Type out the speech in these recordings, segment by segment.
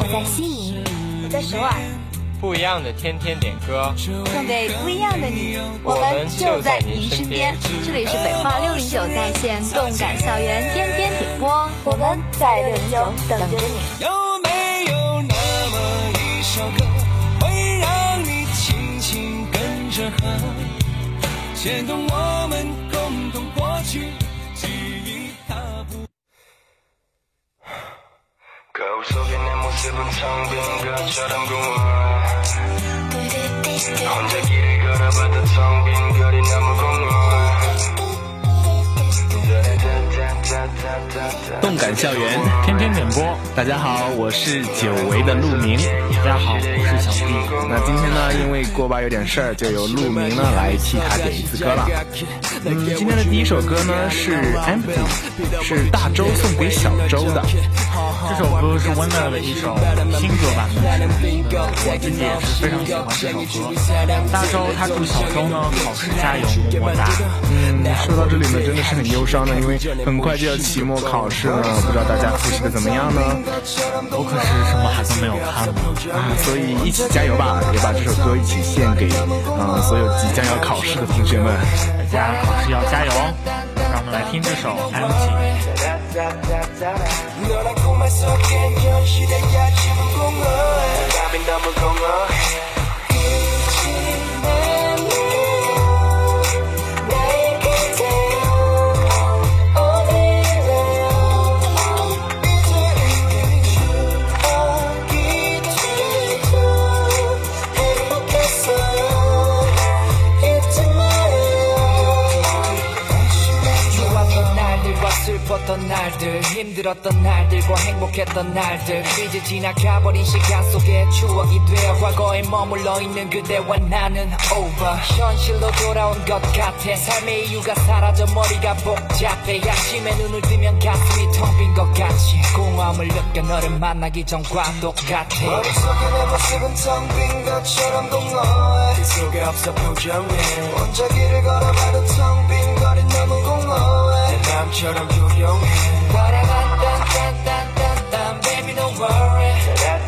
我在悉尼，我在首尔。不一样的天天点歌，送给不一样的你，我们就在您身边。这里是北化六零九在线动感校园天天点播，我们在六零九等着你。有没有那么一首歌，会让你轻轻跟着和，牵动我们共同过去 거울 속에 내 모습은 텅빈 것처럼 공허해 혼자 길을 걸어봐도 텅빈 거리 너무 공허 动感校园天天点播，大家好，我是久违的陆明。大家好，我是小 B。那今天呢，因为锅巴有点事儿，就由陆明呢来替他点一次歌了。嗯，今天的第一首歌呢是《Empty》，是大周送给小周的。这首歌是温乐的一首新歌版本，我自己也是非常喜欢这首歌。大周他祝小周呢考试加油，么么哒。嗯，说到这里呢，真的是很忧伤的，因为很快就要期末考试了，不知道大家复习的怎么样呢？我可是什么还都没有看呢啊，所以一起加油吧，也把这首歌一起献给嗯所有即将要考试的同学们。大家考试要加油哦！让我们来听这首《。너 힘들었던 날들과 행복했던 날들. 이제 지나가버린 시간 속에 추억이 되어 과거에 머물러 있는 그대와 나는 over. 현실로 돌아온 것 같아. 삶의 이유가 사라져 머리가 복잡해. 양심에 눈을 뜨면 가슴이 텅 빈 것 같이. 공허함을 느껴 너를 만나기 전과 똑같아. 머릿속에 내 모습은 텅 빈 것처럼 공허해. 그 속에 없어 표정에 혼자 길을 걸어봐도 텅 빈 거리 너무 공허해. 내 마음처럼 조용해. 따라란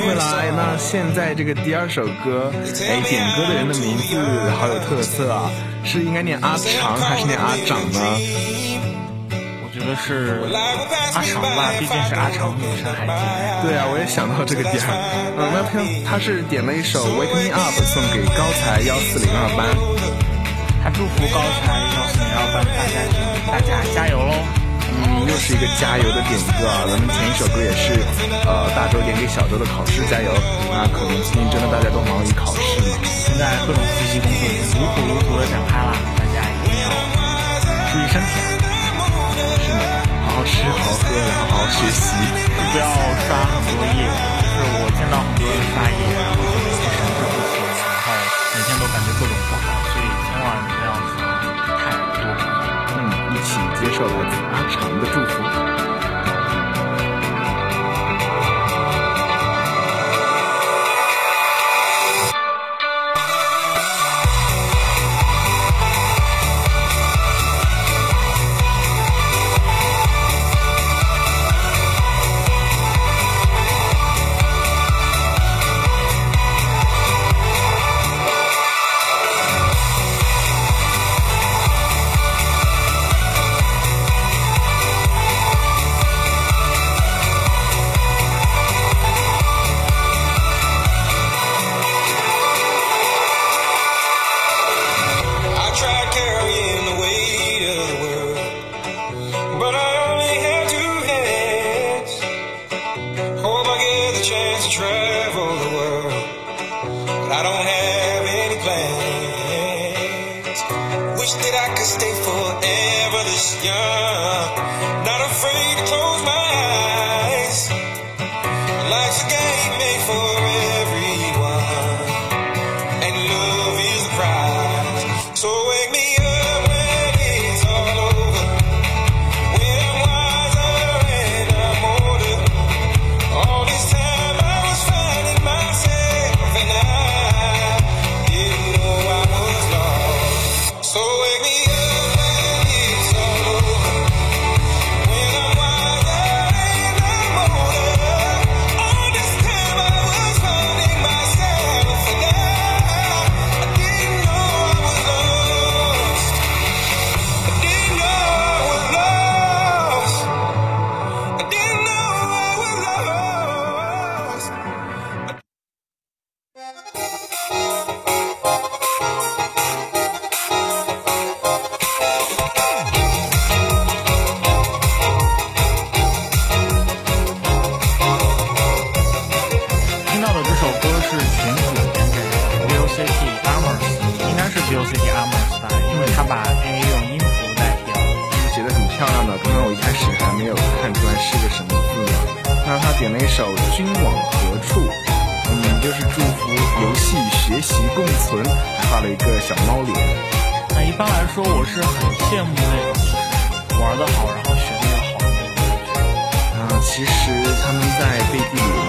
回来。那现在这个第二首歌，哎，点歌的人的名字好有特色啊，是应该念阿长还是念阿长呢？我觉得是阿长吧，毕竟是阿长女生海景。对啊，我也想到这个点儿。嗯，那他他是点了一首《Wake Me Up》送给高才幺四零二班，他祝福高才幺四零二班大家大家加油喽！嗯，又是一个加油的点歌啊！咱们前一首歌也是呃大周点给小周的考试加油。那可能最近真的大家都忙于考试嘛，现在各种复习工作已经如火如荼的展开了，大家一定要注意身体！是的，好好吃，好好喝，然后好好学习，不要刷很多页。就是我见到很多人刷页，然后就每天神志不清，然后每天都感觉各种不好，所以千万不要请接受来自阿长的祝福。to travel the world, but I don't have any plans. Wish that I could stay forever this young. 羡慕那种玩的好然后学的好。的那种感觉嗯其实他们在背地里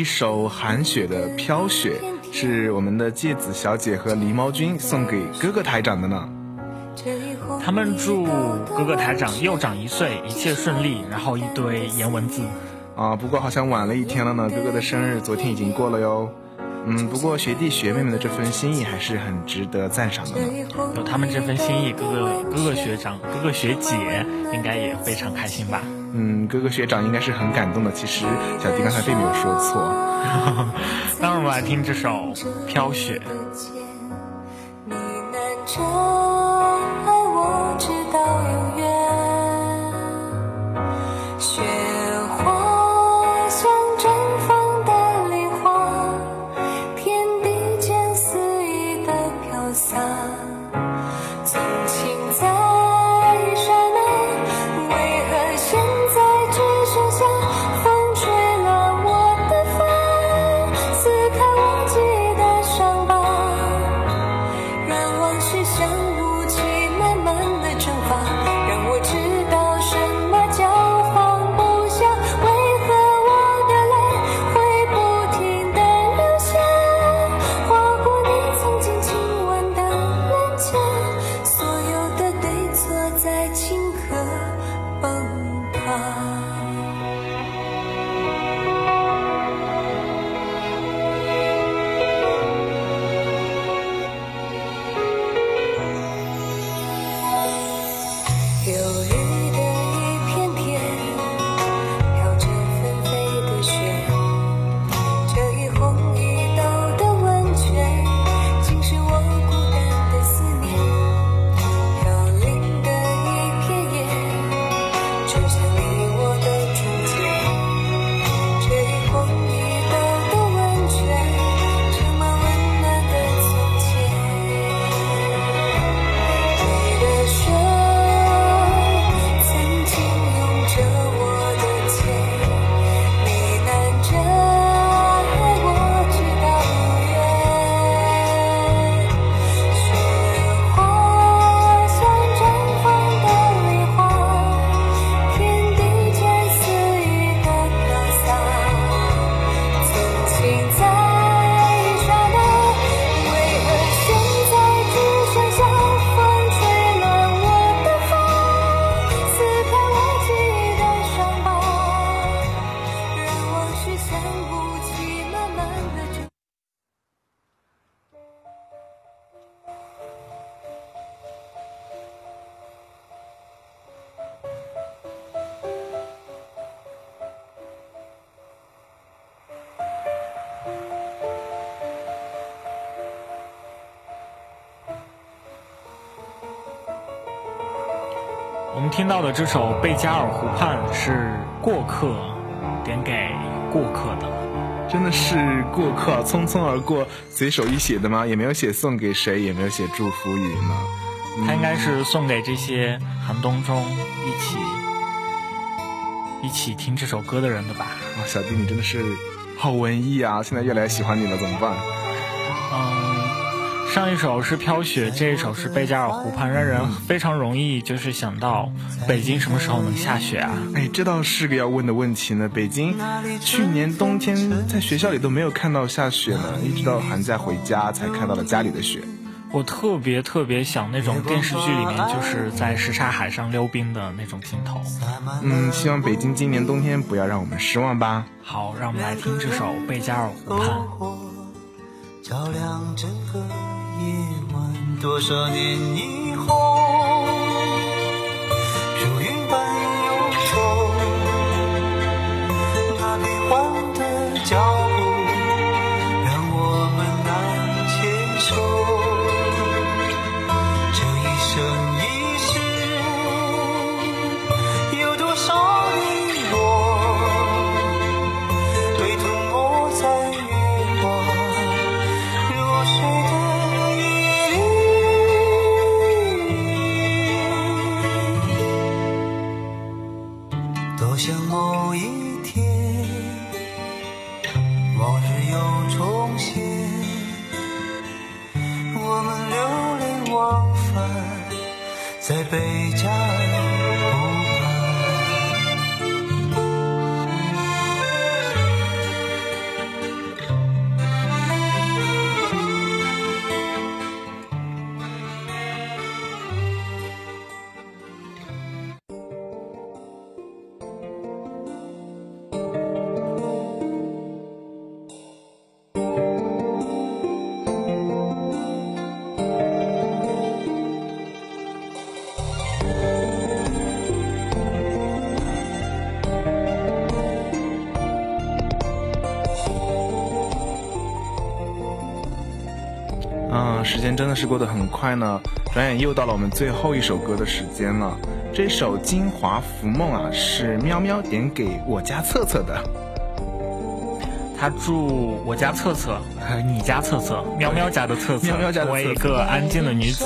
一首韩雪的《飘雪》是我们的芥子小姐和狸猫君送给哥哥台长的呢。他们祝哥哥台长又长一岁，一切顺利，然后一堆颜文字。啊，不过好像晚了一天了呢，哥哥的生日昨天已经过了哟。嗯，不过学弟学妹们的这份心意还是很值得赞赏的呢。有他们这份心意，哥哥哥哥学长、哥哥学姐应该也非常开心吧。嗯，哥哥学长应该是很感动的。其实小迪刚才并没有说错。那我们来听这首《飘雪》。们听到的这首《贝加尔湖畔》是过客点给过客的，真的是过客，匆匆而过，随手一写的吗？也没有写送给谁，也没有写祝福语呢。他应该是送给这些寒冬中一起一起听这首歌的人的吧？啊，小弟你真的是好文艺啊！现在越来越喜欢你了，怎么办？嗯，上一首是飘雪，这一首是贝加尔湖畔，让人非常容易就是想到北京什么时候能下雪啊？哎，这倒是个要问的问题呢。北京去年冬天在学校里都没有看到下雪呢，一直到寒假回家才看到了家里的雪。我特别特别想那种电视剧里面就是在什刹海上溜冰的那种镜头。嗯，希望北京今年冬天不要让我们失望吧。好，让我们来听这首《贝加尔湖畔》。照亮整个夜晚，多少年以后，如云般忧愁，那变幻的脚步，在贝加。尔时间真的是过得很快呢，转眼又到了我们最后一首歌的时间了。这首《金华浮梦》啊，是喵喵点给我家策策的。他祝我家策策，你家策策，喵喵家的策策，喵喵家的成为一个安静的女子。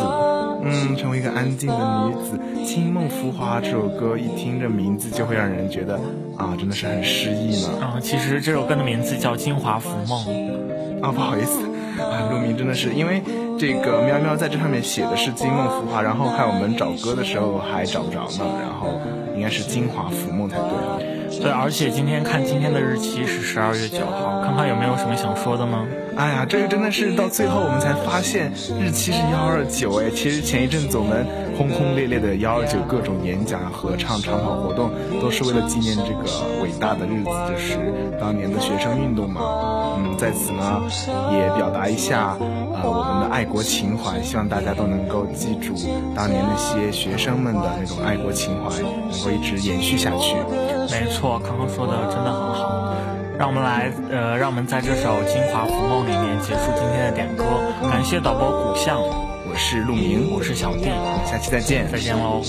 嗯，成为一个安静的女子，《青梦浮华》这首歌一听这名字就会让人觉得啊，真的是很诗意呢。啊，其实这首歌的名字叫《金华浮梦》。啊，不好意思，啊，陆明真的是因为这个喵喵在这上面写的是《金梦浮华》，然后看我们找歌的时候还找不着呢，然后应该是《金华浮梦》才对。对，而且今天看今天的日期是十二月九号，看看有没有什么想说的吗？哎呀，这个真的是到最后我们才发现日期是幺二九哎，其实前一阵子我们轰轰烈烈的幺二九各种演讲、合唱、长跑活动，都是为了纪念这个伟大的日子，就是当年的学生运动嘛。嗯，在此呢也表达一下呃我们的爱国情怀，希望大家都能够记住当年那些学生们的那种爱国情怀，能够一直延续下去。没错，康康说的真的很好。让我们来，呃，让我们在这首《金华福梦》里面结束今天的点歌。感谢导播古相，我是陆明，我是小弟，我们下期再见，再见喽。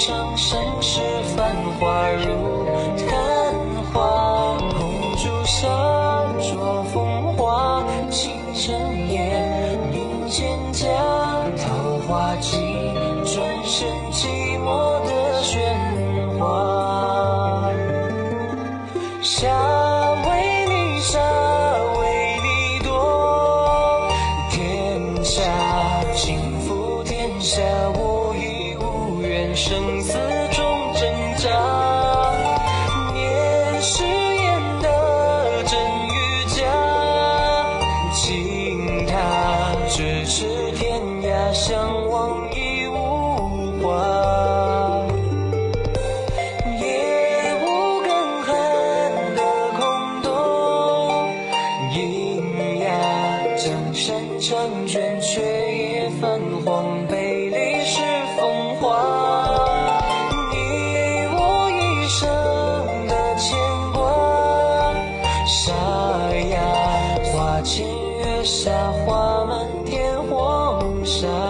盛世繁华如 shine.